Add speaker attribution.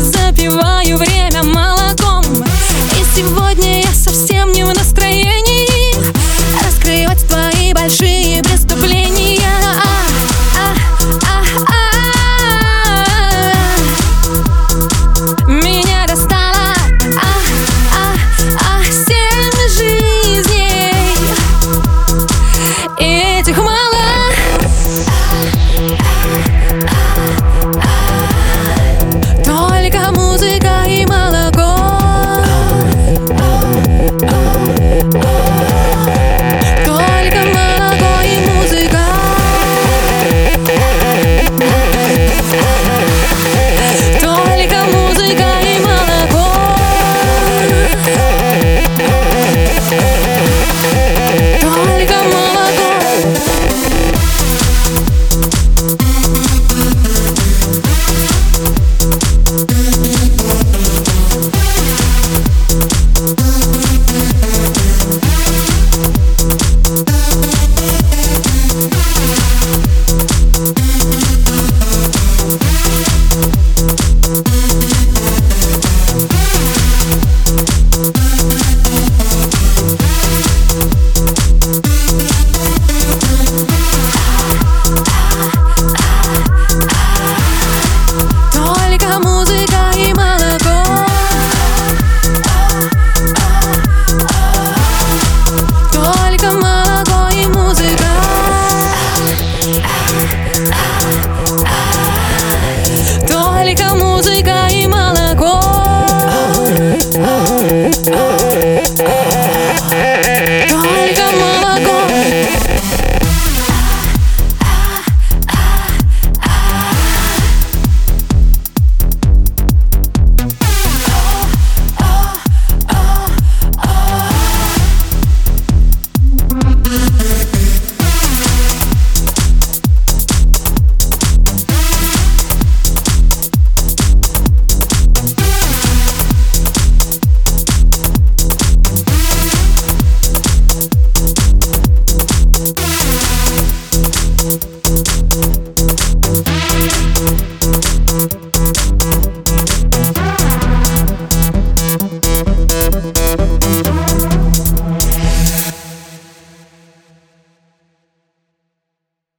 Speaker 1: запиваю время.